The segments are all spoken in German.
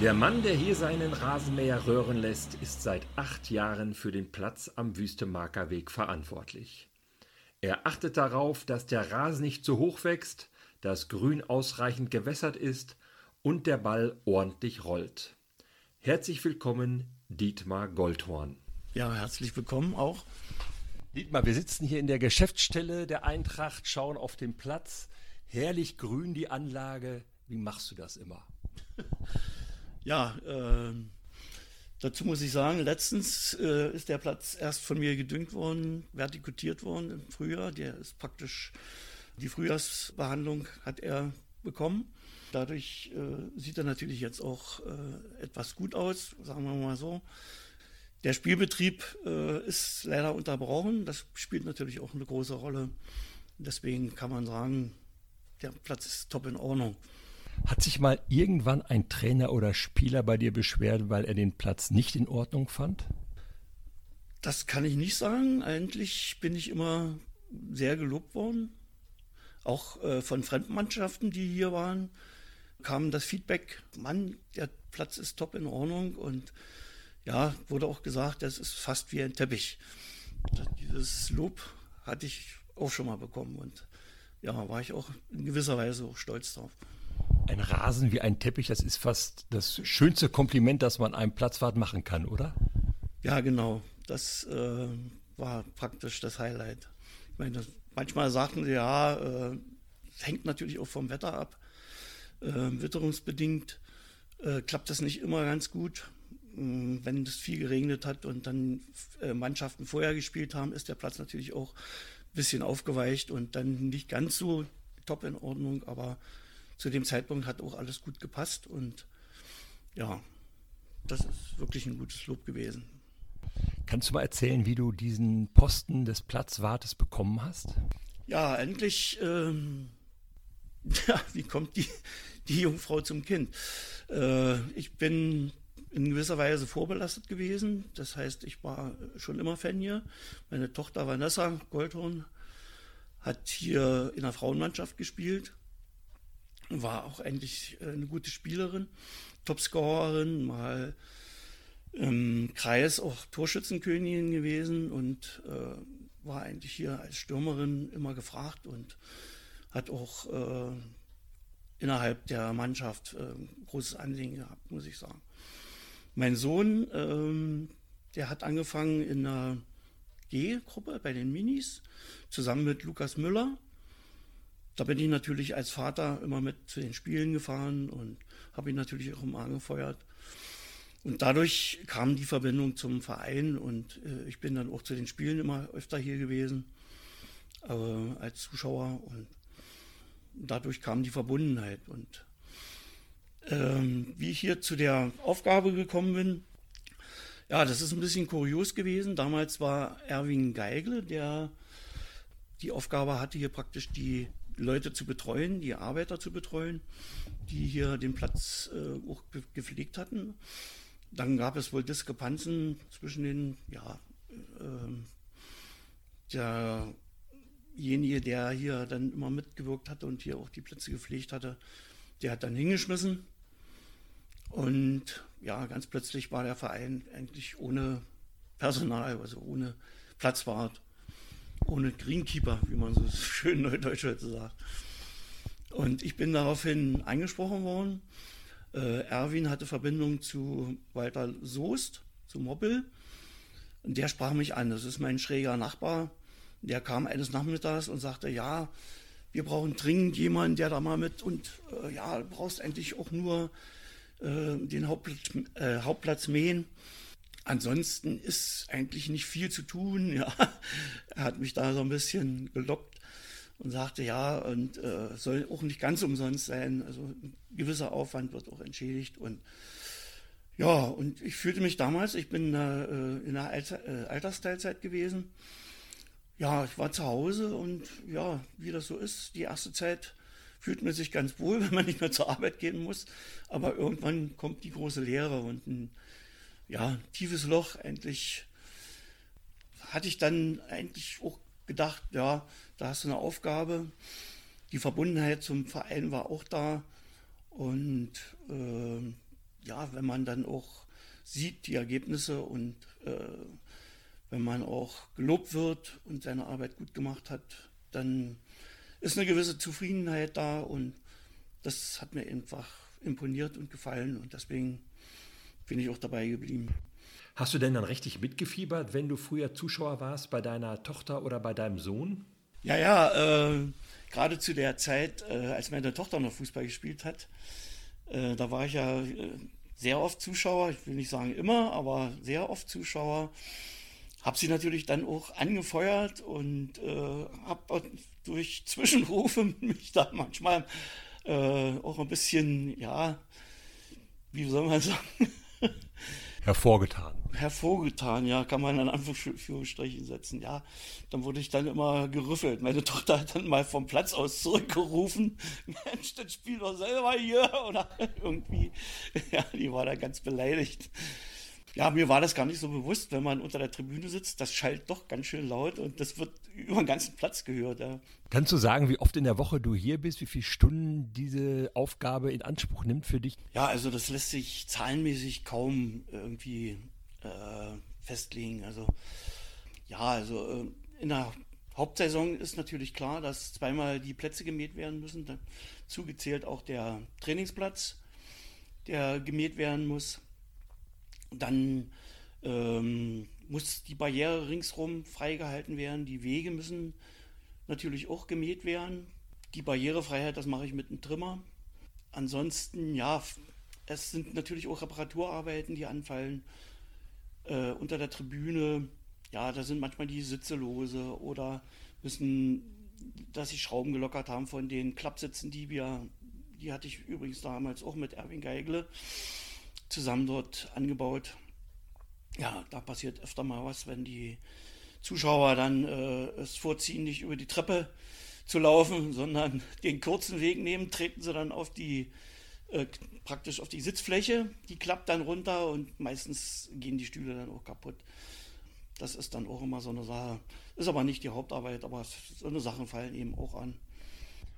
Der Mann, der hier seinen Rasenmäher röhren lässt, ist seit acht Jahren für den Platz am Wüstemarker Weg verantwortlich. Er achtet darauf, dass der Rasen nicht zu hoch wächst, das Grün ausreichend gewässert ist und der Ball ordentlich rollt. Herzlich willkommen, Dietmar Goldhorn. Ja, herzlich willkommen auch. Dietmar, wir sitzen hier in der Geschäftsstelle der Eintracht, schauen auf den Platz. Herrlich grün die Anlage. Wie machst du das immer? Ja, äh, dazu muss ich sagen, letztens äh, ist der Platz erst von mir gedüngt worden, vertikutiert worden im Frühjahr. Der ist praktisch, die Frühjahrsbehandlung hat er bekommen. Dadurch äh, sieht er natürlich jetzt auch äh, etwas gut aus, sagen wir mal so. Der Spielbetrieb äh, ist leider unterbrochen. Das spielt natürlich auch eine große Rolle. Deswegen kann man sagen, der Platz ist top in Ordnung. Hat sich mal irgendwann ein Trainer oder Spieler bei dir beschwert, weil er den Platz nicht in Ordnung fand? Das kann ich nicht sagen. Eigentlich bin ich immer sehr gelobt worden. Auch äh, von Fremdmannschaften, die hier waren, kam das Feedback, Mann, der Platz ist top in Ordnung und ja, wurde auch gesagt, das ist fast wie ein Teppich. Dieses Lob hatte ich auch schon mal bekommen und ja, war ich auch in gewisser Weise auch stolz drauf. Ein Rasen wie ein Teppich, das ist fast das schönste Kompliment, das man einem Platzwart machen kann, oder? Ja, genau. Das äh, war praktisch das Highlight. Ich meine, das, manchmal sagten sie, ja, äh, hängt natürlich auch vom Wetter ab. Äh, witterungsbedingt äh, klappt das nicht immer ganz gut. Ähm, Wenn es viel geregnet hat und dann äh, Mannschaften vorher gespielt haben, ist der Platz natürlich auch ein bisschen aufgeweicht und dann nicht ganz so top in Ordnung, aber zu dem Zeitpunkt hat auch alles gut gepasst und ja, das ist wirklich ein gutes Lob gewesen. Kannst du mal erzählen, wie du diesen Posten des Platzwartes bekommen hast? Ja, endlich, ähm, ja, wie kommt die, die Jungfrau zum Kind? Äh, ich bin in gewisser Weise vorbelastet gewesen. Das heißt, ich war schon immer Fan hier. Meine Tochter Vanessa Goldhorn hat hier in der Frauenmannschaft gespielt. War auch eigentlich äh, eine gute Spielerin, Topscorerin, mal im Kreis auch Torschützenkönigin gewesen und äh, war eigentlich hier als Stürmerin immer gefragt und hat auch äh, innerhalb der Mannschaft äh, großes Anliegen gehabt, muss ich sagen. Mein Sohn, ähm, der hat angefangen in der G-Gruppe bei den Minis, zusammen mit Lukas Müller. Da bin ich natürlich als Vater immer mit zu den Spielen gefahren und habe ihn natürlich auch immer angefeuert. Und dadurch kam die Verbindung zum Verein und äh, ich bin dann auch zu den Spielen immer öfter hier gewesen äh, als Zuschauer und dadurch kam die Verbundenheit. Und ähm, wie ich hier zu der Aufgabe gekommen bin, ja, das ist ein bisschen kurios gewesen. Damals war Erwin Geigle, der die Aufgabe hatte, hier praktisch die Leute zu betreuen, die Arbeiter zu betreuen, die hier den Platz äh, auch ge- gepflegt hatten. Dann gab es wohl Diskrepanzen zwischen den, ja, ähm, derjenige, der hier dann immer mitgewirkt hatte und hier auch die Plätze gepflegt hatte, der hat dann hingeschmissen. Und ja, ganz plötzlich war der Verein eigentlich ohne Personal, also ohne Platzwart, ohne Greenkeeper, wie man so schön neudeutsch heute sagt. Und ich bin daraufhin angesprochen worden. Äh, Erwin hatte Verbindung zu Walter Soest, zu Moppel. Und der sprach mich an. Das ist mein schräger Nachbar. Der kam eines Nachmittags und sagte, ja, wir brauchen dringend jemanden, der da mal mit und äh, ja, du brauchst eigentlich auch nur äh, den Hauptplatz, äh, Hauptplatz mähen. Ansonsten ist eigentlich nicht viel zu tun. Ja, er hat mich da so ein bisschen gelockt und sagte, ja, und äh, soll auch nicht ganz umsonst sein. Also ein gewisser Aufwand wird auch entschädigt. Und ja, und ich fühlte mich damals, ich bin äh, in der Alter, äh, Altersteilzeit gewesen. Ja, ich war zu Hause und ja, wie das so ist, die erste Zeit fühlt man sich ganz wohl, wenn man nicht mehr zur Arbeit gehen muss. Aber irgendwann kommt die große Leere und ein ja, tiefes Loch. Endlich hatte ich dann eigentlich auch gedacht, ja, da hast du eine Aufgabe. Die Verbundenheit zum Verein war auch da. Und äh, ja, wenn man dann auch sieht, die Ergebnisse und äh, wenn man auch gelobt wird und seine Arbeit gut gemacht hat, dann ist eine gewisse Zufriedenheit da und das hat mir einfach imponiert und gefallen und deswegen bin ich auch dabei geblieben. Hast du denn dann richtig mitgefiebert, wenn du früher Zuschauer warst bei deiner Tochter oder bei deinem Sohn? Ja, ja, äh, gerade zu der Zeit, äh, als meine Tochter noch Fußball gespielt hat, äh, da war ich ja äh, sehr oft Zuschauer, ich will nicht sagen immer, aber sehr oft Zuschauer. Hab sie natürlich dann auch angefeuert und äh, habe durch Zwischenrufe mich da manchmal äh, auch ein bisschen, ja, wie soll man sagen, hervorgetan. Hervorgetan, ja, kann man in Anführungsstrichen setzen. Ja, dann wurde ich dann immer gerüffelt. Meine Tochter hat dann mal vom Platz aus zurückgerufen, Mensch, das Spiel doch selber hier. Oder irgendwie, ja, die war da ganz beleidigt. Ja, mir war das gar nicht so bewusst, wenn man unter der Tribüne sitzt, das schallt doch ganz schön laut und das wird über den ganzen Platz gehört. Ja. Kannst du sagen, wie oft in der Woche du hier bist, wie viele Stunden diese Aufgabe in Anspruch nimmt für dich? Ja, also das lässt sich zahlenmäßig kaum irgendwie äh, festlegen. Also ja, also äh, in der Hauptsaison ist natürlich klar, dass zweimal die Plätze gemäht werden müssen. Dazu gezählt auch der Trainingsplatz, der gemäht werden muss. Dann ähm, muss die Barriere ringsrum freigehalten werden. Die Wege müssen natürlich auch gemäht werden. Die Barrierefreiheit, das mache ich mit einem Trimmer. Ansonsten, ja, es sind natürlich auch Reparaturarbeiten, die anfallen. Äh, unter der Tribüne, ja, da sind manchmal die Sitze lose oder müssen, dass sie Schrauben gelockert haben von den Klappsitzen, die wir, die hatte ich übrigens damals auch mit Erwin Geigle zusammen dort angebaut. Ja, da passiert öfter mal was, wenn die Zuschauer dann äh, es vorziehen, nicht über die Treppe zu laufen, sondern den kurzen Weg nehmen, treten sie dann auf die äh, praktisch auf die Sitzfläche, die klappt dann runter und meistens gehen die Stühle dann auch kaputt. Das ist dann auch immer so eine Sache. Ist aber nicht die Hauptarbeit, aber so eine Sachen fallen eben auch an.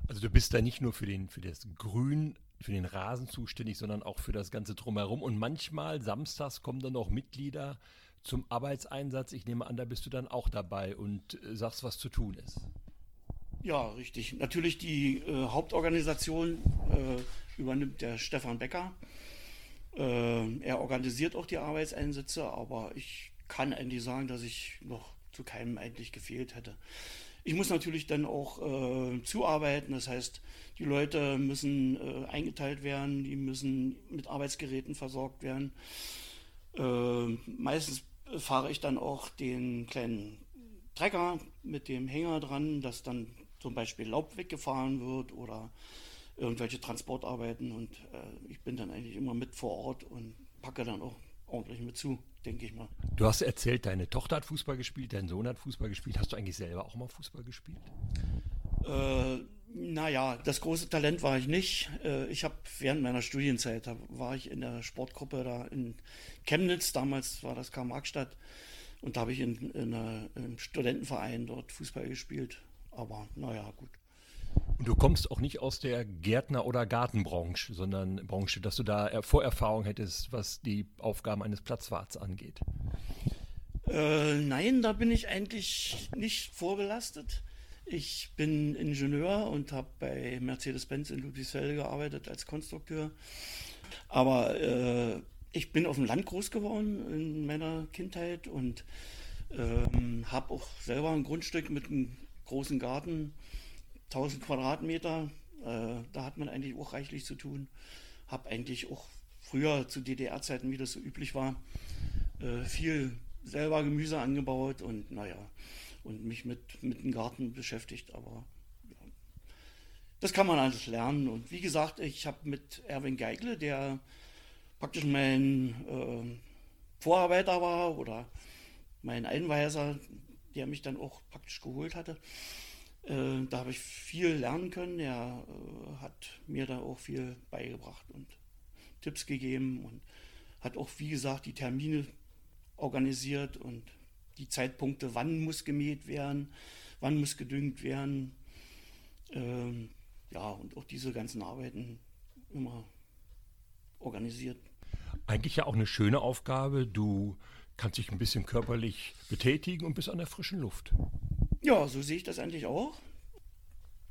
Also du bist da nicht nur für, den, für das Grün für den Rasen zuständig, sondern auch für das Ganze drumherum. Und manchmal samstags kommen dann auch Mitglieder zum Arbeitseinsatz. Ich nehme an, da bist du dann auch dabei und äh, sagst, was zu tun ist. Ja, richtig. Natürlich die äh, Hauptorganisation äh, übernimmt der Stefan Becker. Äh, er organisiert auch die Arbeitseinsätze, aber ich kann eigentlich sagen, dass ich noch zu keinem eigentlich gefehlt hätte. Ich muss natürlich dann auch äh, zuarbeiten, das heißt, die Leute müssen äh, eingeteilt werden, die müssen mit Arbeitsgeräten versorgt werden. Äh, meistens fahre ich dann auch den kleinen Trecker mit dem Hänger dran, dass dann zum Beispiel Laub weggefahren wird oder irgendwelche Transportarbeiten und äh, ich bin dann eigentlich immer mit vor Ort und packe dann auch ordentlich mit zu, denke ich mal. Du hast erzählt, deine Tochter hat Fußball gespielt, dein Sohn hat Fußball gespielt. Hast du eigentlich selber auch mal Fußball gespielt? Äh, naja, das große Talent war ich nicht. Äh, ich habe während meiner Studienzeit, da war ich in der Sportgruppe da in Chemnitz, damals war das Karl-Marx-Stadt, und da habe ich in, in, einer, in einem Studentenverein dort Fußball gespielt. Aber naja, gut. Und du kommst auch nicht aus der Gärtner- oder Gartenbranche, sondern Branche, dass du da Vorerfahrung hättest, was die Aufgaben eines Platzwarts angeht. Äh, nein, da bin ich eigentlich nicht vorbelastet. Ich bin Ingenieur und habe bei Mercedes-Benz in Ludwigsfelde gearbeitet als Konstrukteur. Aber äh, ich bin auf dem Land groß geworden in meiner Kindheit und ähm, habe auch selber ein Grundstück mit einem großen Garten, 1000 Quadratmeter. Äh, da hat man eigentlich auch reichlich zu tun. Habe eigentlich auch früher zu DDR-Zeiten, wie das so üblich war, äh, viel selber Gemüse angebaut und naja, und mich mit, mit dem Garten beschäftigt. Aber ja, das kann man alles lernen. Und wie gesagt, ich habe mit Erwin Geigle, der praktisch mein äh, Vorarbeiter war oder mein Einweiser, der mich dann auch praktisch geholt hatte, äh, da habe ich viel lernen können. Er äh, hat mir da auch viel beigebracht und Tipps gegeben und hat auch, wie gesagt, die Termine organisiert und die Zeitpunkte, wann muss gemäht werden, wann muss gedüngt werden. Ähm, ja, und auch diese ganzen Arbeiten immer organisiert. Eigentlich ja auch eine schöne Aufgabe. Du kannst dich ein bisschen körperlich betätigen und bist an der frischen Luft. Ja, so sehe ich das eigentlich auch.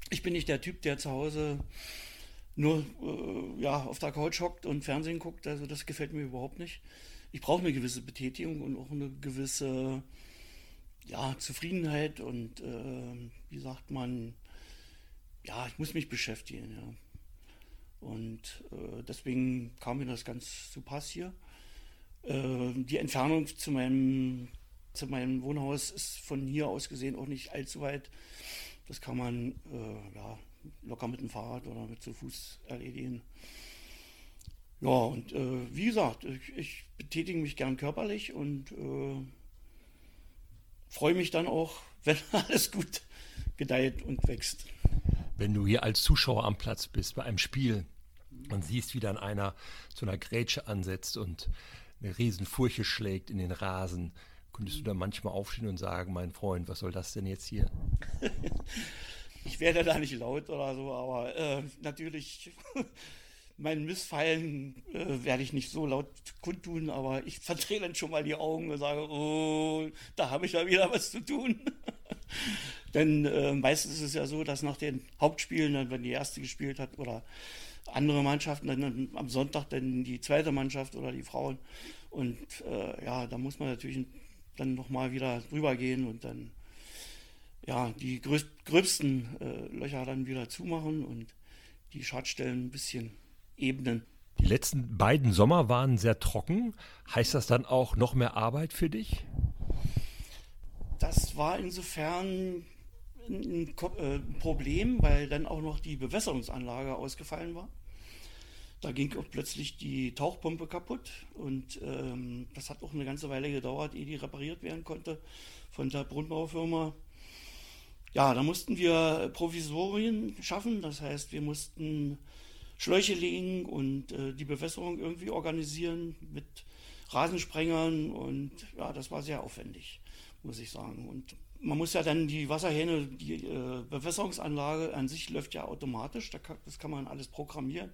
Ich bin nicht der Typ, der zu Hause nur äh, ja, auf der Couch hockt und Fernsehen guckt. Also das gefällt mir überhaupt nicht. Ich brauche eine gewisse Betätigung und auch eine gewisse ja, Zufriedenheit und äh, wie sagt man, ja, ich muss mich beschäftigen. Ja. Und äh, deswegen kam mir das ganz zu Pass hier. Äh, die Entfernung zu meinem, zu meinem Wohnhaus ist von hier aus gesehen auch nicht allzu weit. Das kann man äh, ja, locker mit dem Fahrrad oder mit zu Fuß erledigen. Ja, und äh, wie gesagt, ich, ich, betätige mich gern körperlich und äh, freue mich dann auch, wenn alles gut gedeiht und wächst. Wenn du hier als Zuschauer am Platz bist bei einem Spiel und siehst, wie dann einer zu einer Grätsche ansetzt und eine Riesenfurche schlägt in den Rasen, könntest du da manchmal aufstehen und sagen, mein Freund, was soll das denn jetzt hier? ich werde da nicht laut oder so, aber äh, natürlich mein Missfallen äh, werde ich nicht so laut kundtun, aber ich verdrehe dann schon mal die Augen und sage, oh, da habe ich ja wieder was zu tun. Denn äh, meistens ist es ja so, dass nach den Hauptspielen, dann, wenn die erste gespielt hat oder andere Mannschaften, dann am Sonntag dann die zweite Mannschaft oder die Frauen. Und äh, ja, da muss man natürlich dann nochmal wieder drüber gehen und dann ja, die gröbsten äh, Löcher dann wieder zumachen und die Schadstellen ein bisschen ebnen. Die letzten beiden Sommer waren sehr trocken. Heißt das dann auch noch mehr Arbeit für dich? Das war insofern ein äh, Problem, weil dann auch noch die Bewässerungsanlage ausgefallen war. Da ging auch plötzlich die Tauchpumpe kaputt und ähm, das hat auch eine ganze Weile gedauert, ehe die repariert werden konnte von der Brunnenbaufirma. Ja, da mussten wir Provisorien schaffen, das heißt, wir mussten Schläuche legen und äh, die Bewässerung irgendwie organisieren mit Rasensprengern und ja, das war sehr aufwendig, muss ich sagen. Und man muss ja dann die Wasserhähne, die äh, Bewässerungsanlage an sich läuft ja automatisch, da kann, das kann man alles programmieren.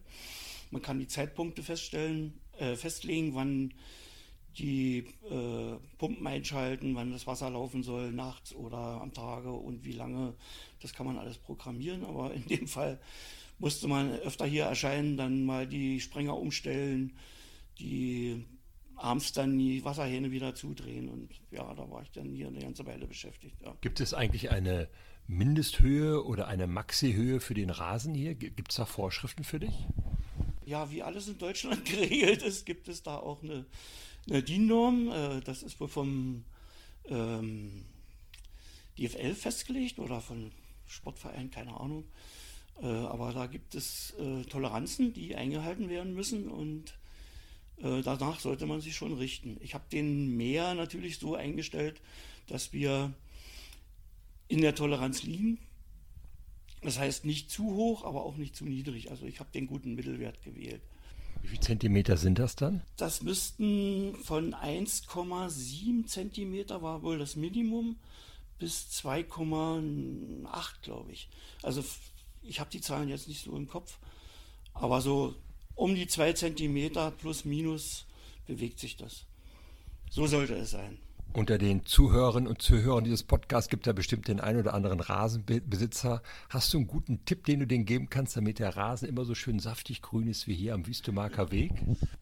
Man kann die Zeitpunkte feststellen, äh, festlegen, wann die äh, Pumpen einschalten, wann das Wasser laufen soll, nachts oder am Tage und wie lange. Das kann man alles programmieren, aber in dem Fall musste man öfter hier erscheinen, dann mal die Sprenger umstellen, die abends dann die Wasserhähne wieder zudrehen. Und ja, da war ich dann hier eine ganze Weile beschäftigt. Ja. Gibt es eigentlich eine Mindesthöhe oder eine Maxihöhe für den Rasen hier? Gibt es da Vorschriften für dich? Ja, wie alles in Deutschland geregelt ist, gibt es da auch eine, eine DIN-Norm. Äh, das ist wohl vom ähm, DFL festgelegt oder von Sportverein, keine Ahnung. Äh, aber da gibt es äh, Toleranzen, die eingehalten werden müssen und danach sollte man sich schon richten. Ich habe den Meer natürlich so eingestellt, dass wir in der Toleranz liegen. Das heißt nicht zu hoch, aber auch nicht zu niedrig. Also ich habe den guten Mittelwert gewählt. Wie viele Zentimeter sind das dann? Das müssten von 1,7 Zentimeter war wohl das Minimum bis 2,8, glaube ich. Also ich habe die Zahlen jetzt nicht so im Kopf, aber so um die zwei Zentimeter plus minus bewegt sich das. So sollte es sein. Unter den Zuhörern und Zuhörern dieses Podcasts gibt es ja bestimmt den einen oder anderen Rasenbesitzer. Hast du einen guten Tipp, den du denen geben kannst, damit der Rasen immer so schön saftig grün ist wie hier am Wüstemarker Weg?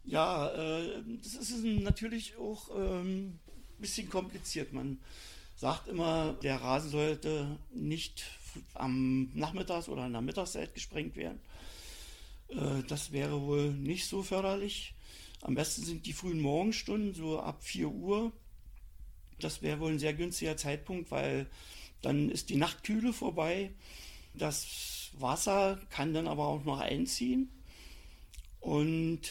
Ja, äh, das ist natürlich auch ein äh, bisschen kompliziert. Man sagt immer, der Rasen sollte nicht am Nachmittags oder in der Mittagszeit gesprengt werden. Äh, das wäre wohl nicht so förderlich. Am besten sind die frühen Morgenstunden, so ab 4 Uhr. Das wäre wohl ein sehr günstiger Zeitpunkt, weil dann ist die Nachtkühle vorbei. Das Wasser kann dann aber auch noch einziehen und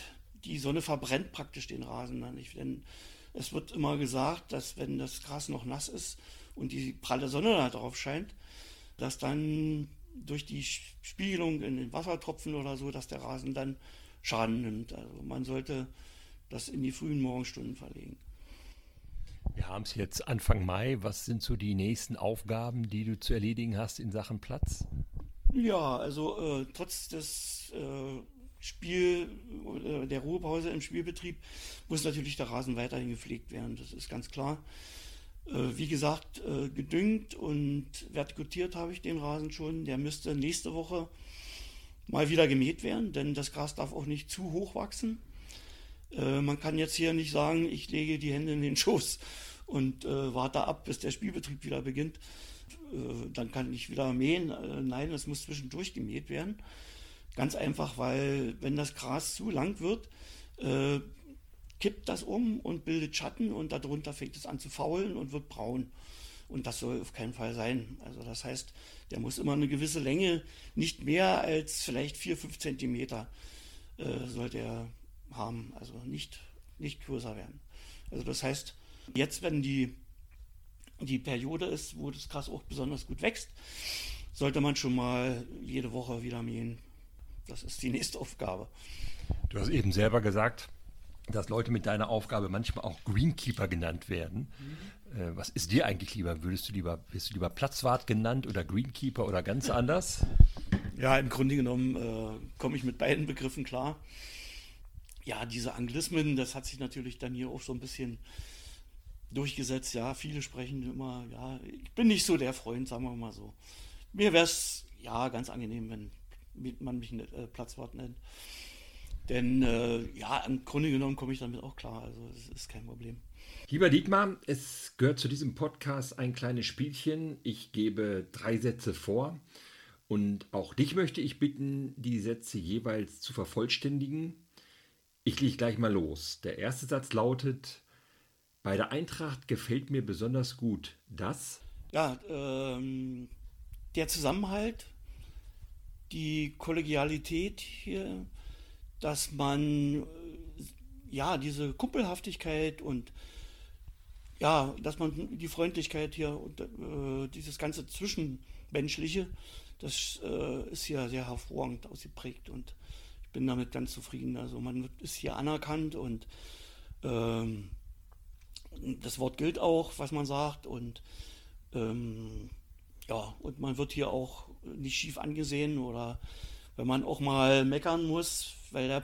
die Sonne verbrennt praktisch den Rasen dann nicht. Denn es wird immer gesagt, dass wenn das Gras noch nass ist und die pralle Sonne da drauf scheint, dass dann durch die Spiegelung in den Wassertropfen oder so, dass der Rasen dann Schaden nimmt. Also man sollte das in die frühen Morgenstunden verlegen. Wir haben es jetzt Anfang Mai. Was sind so die nächsten Aufgaben, die du zu erledigen hast in Sachen Platz? Ja, also äh, trotz des äh, Spiel, äh, der Ruhepause im Spielbetrieb muss natürlich der Rasen weiterhin gepflegt werden. Das ist ganz klar. Äh, wie gesagt, äh, gedüngt und vertikutiert habe ich den Rasen schon. Der müsste nächste Woche mal wieder gemäht werden, denn das Gras darf auch nicht zu hoch wachsen. Äh, man kann jetzt hier nicht sagen, ich lege die Hände in den Schoß und äh, warte ab, bis der Spielbetrieb wieder beginnt. Äh, dann kann ich wieder mähen. Äh, nein, es muss zwischendurch gemäht werden. Ganz einfach, weil wenn das Gras zu lang wird, äh, kippt das um und bildet Schatten und darunter fängt es an zu faulen und wird braun. Und das soll auf keinen Fall sein. Also das heißt, der muss immer eine gewisse Länge, nicht mehr als vielleicht 4, 5 Zentimeter äh, soll der haben. Also nicht, nicht größer werden. Also das heißt, jetzt, wenn die, die Periode ist, wo das Gras auch besonders gut wächst, sollte man schon mal jede Woche wieder mähen. Das ist die nächste Aufgabe. Du hast eben selber gesagt, dass Leute mit deiner Aufgabe manchmal auch Greenkeeper genannt werden. Mhm. Äh, was ist dir eigentlich lieber? Würdest du lieber, wirst du lieber Platzwart genannt oder Greenkeeper oder ganz anders? Ja, im Grunde genommen äh, komme ich mit beiden Begriffen klar. Ja, diese Anglismen, das hat sich natürlich dann hier auch so ein bisschen durchgesetzt. Ja, viele sprechen immer, ja, ich bin nicht so der Freund, sagen wir mal so. Mir wäre es ja ganz angenehm, wenn man mich äh, Platzwart nennt. Denn äh, ja, im Grunde genommen komme ich damit auch klar. Also es ist kein Problem. Lieber Dietmar, es gehört zu diesem Podcast ein kleines Spielchen. Ich gebe drei Sätze vor und auch dich möchte ich bitten, die Sätze jeweils zu vervollständigen. Ich lege gleich mal los. Der erste Satz lautet, bei der Eintracht gefällt mir besonders gut das. Ja, ähm, der Zusammenhalt, die Kollegialität hier, dass man äh, ja diese Kumpelhaftigkeit und ja, dass man die Freundlichkeit hier und äh, dieses ganze Zwischenmenschliche, das äh, ist hier sehr hervorragend ausgeprägt und bin damit ganz zufrieden. Also man ist hier anerkannt und ähm, das Wort gilt auch, was man sagt und ähm, ja, und man wird hier auch nicht schief angesehen oder wenn man auch mal meckern muss, weil da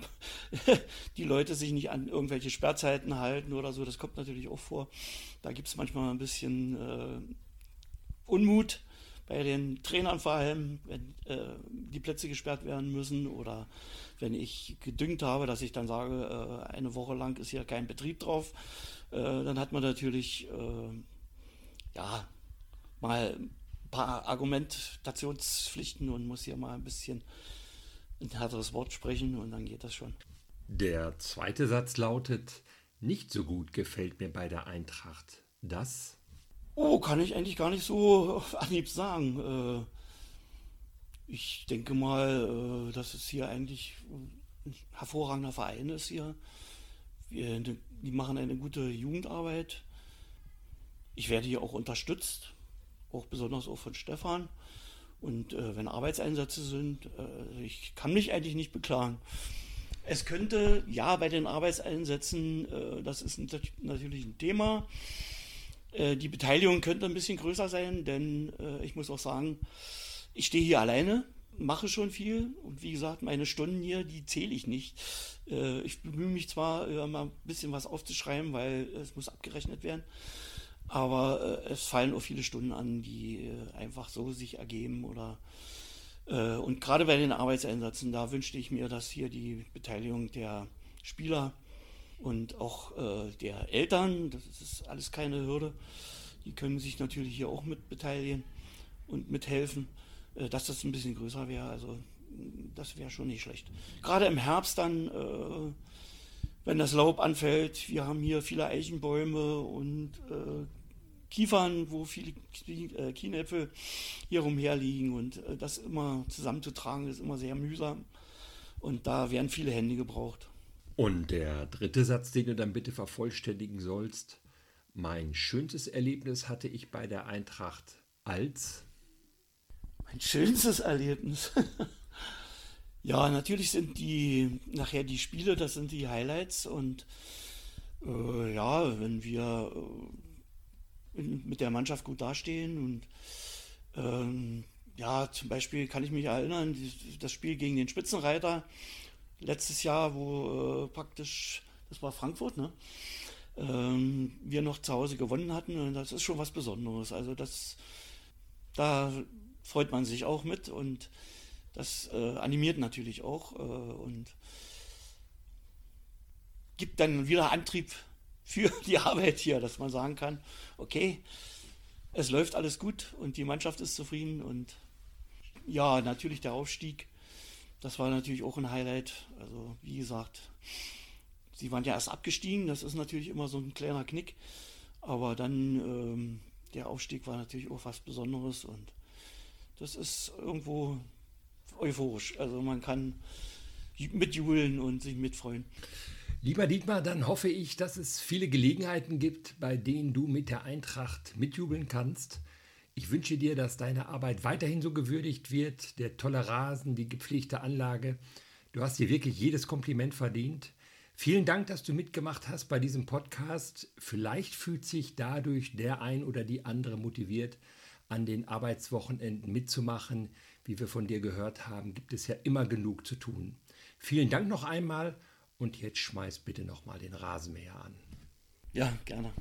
die Leute sich nicht an irgendwelche Sperrzeiten halten oder so, das kommt natürlich auch vor. Da gibt es manchmal ein bisschen äh, Unmut bei den Trainern vor allem, wenn äh, die Plätze gesperrt werden müssen oder wenn ich gedüngt habe, dass ich dann sage, äh, eine Woche lang ist hier kein Betrieb drauf, äh, dann hat man natürlich äh, ja mal ein paar Argumentationspflichten und muss hier mal ein bisschen ein härteres Wort sprechen und dann geht das schon. Der zweite Satz lautet, nicht so gut gefällt mir bei der Eintracht das. Oh, kann ich eigentlich gar nicht so auf Anhieb sagen. Äh, ich denke mal, äh, dass es hier eigentlich ein hervorragender Verein ist hier. Wir, die machen eine gute Jugendarbeit. Ich werde hier auch unterstützt, auch besonders auch von Stefan. Und äh, wenn Arbeitseinsätze sind, äh, ich kann mich eigentlich nicht beklagen. Es könnte, ja, bei den Arbeitseinsätzen, äh, das ist natürlich ein Thema. Äh, die Beteiligung könnte ein bisschen größer sein, denn äh, ich muss auch sagen, ich stehe hier alleine, mache schon viel und wie gesagt, meine Stunden hier, die zähle ich nicht. Äh, ich bemühe mich zwar, mal ein bisschen was aufzuschreiben, weil es muss abgerechnet werden. Aber äh, es fallen auch viele Stunden an, die äh, einfach so sich ergeben oder äh, und gerade bei den Arbeitseinsätzen, da wünschte ich mir, dass hier die Beteiligung der Spieler und auch äh, der Eltern, das ist alles keine Hürde, die können sich natürlich hier auch mit beteiligen und mithelfen, äh, dass das ein bisschen größer wäre. Also das wäre schon nicht schlecht. Gerade im Herbst dann, äh, wenn das Laub anfällt, wir haben hier viele Eichenbäume und Kiefern, wo viele äh, Kienäpfel hier rumherliegen und äh, das immer zusammenzutragen ist immer sehr mühsam und da werden viele Hände gebraucht. Und der dritte Satz, den du dann bitte vervollständigen sollst. Mein schönstes Erlebnis hatte ich bei der Eintracht als Mein schönstes Erlebnis. ja, natürlich sind die nachher die Spiele, das sind die Highlights und äh, ja, wenn wir äh, in, mit der Mannschaft gut dastehen und ähm, ja, zum Beispiel kann ich mich erinnern, das Spiel gegen den Spitzenreiter letztes Jahr, wo äh, praktisch, das war Frankfurt, ne? Ähm, wir noch zu Hause gewonnen hatten und das ist schon was Besonderes. Also das, da freut man sich auch mit und das äh, animiert natürlich auch äh, und gibt dann wieder Antrieb für die Arbeit hier, dass man sagen kann, okay, es läuft alles gut und die Mannschaft ist zufrieden und ja, natürlich der Aufstieg, das war natürlich auch ein Highlight. Also wie gesagt, sie waren ja erst abgestiegen, das ist natürlich immer so ein kleiner Knick, aber dann ähm, der Aufstieg war natürlich auch was Besonderes und das ist irgendwo euphorisch. Also man kann mitjubeln und sich mitfreuen. Lieber Dietmar, dann hoffe ich, dass es viele Gelegenheiten gibt, bei denen du mit der Eintracht mitjubeln kannst. Ich wünsche dir, dass deine Arbeit weiterhin so gewürdigt wird, der tolle Rasen, die gepflegte Anlage. Du hast dir wirklich jedes Kompliment verdient. Vielen Dank, dass du mitgemacht hast bei diesem Podcast. Vielleicht fühlt sich dadurch der ein oder die andere motiviert, an den Arbeitswochenenden mitzumachen. Wie wir von dir gehört haben, gibt es ja immer genug zu tun. Vielen Dank noch einmal und jetzt schmeiß bitte noch mal den Rasenmäher an. Ja, gerne.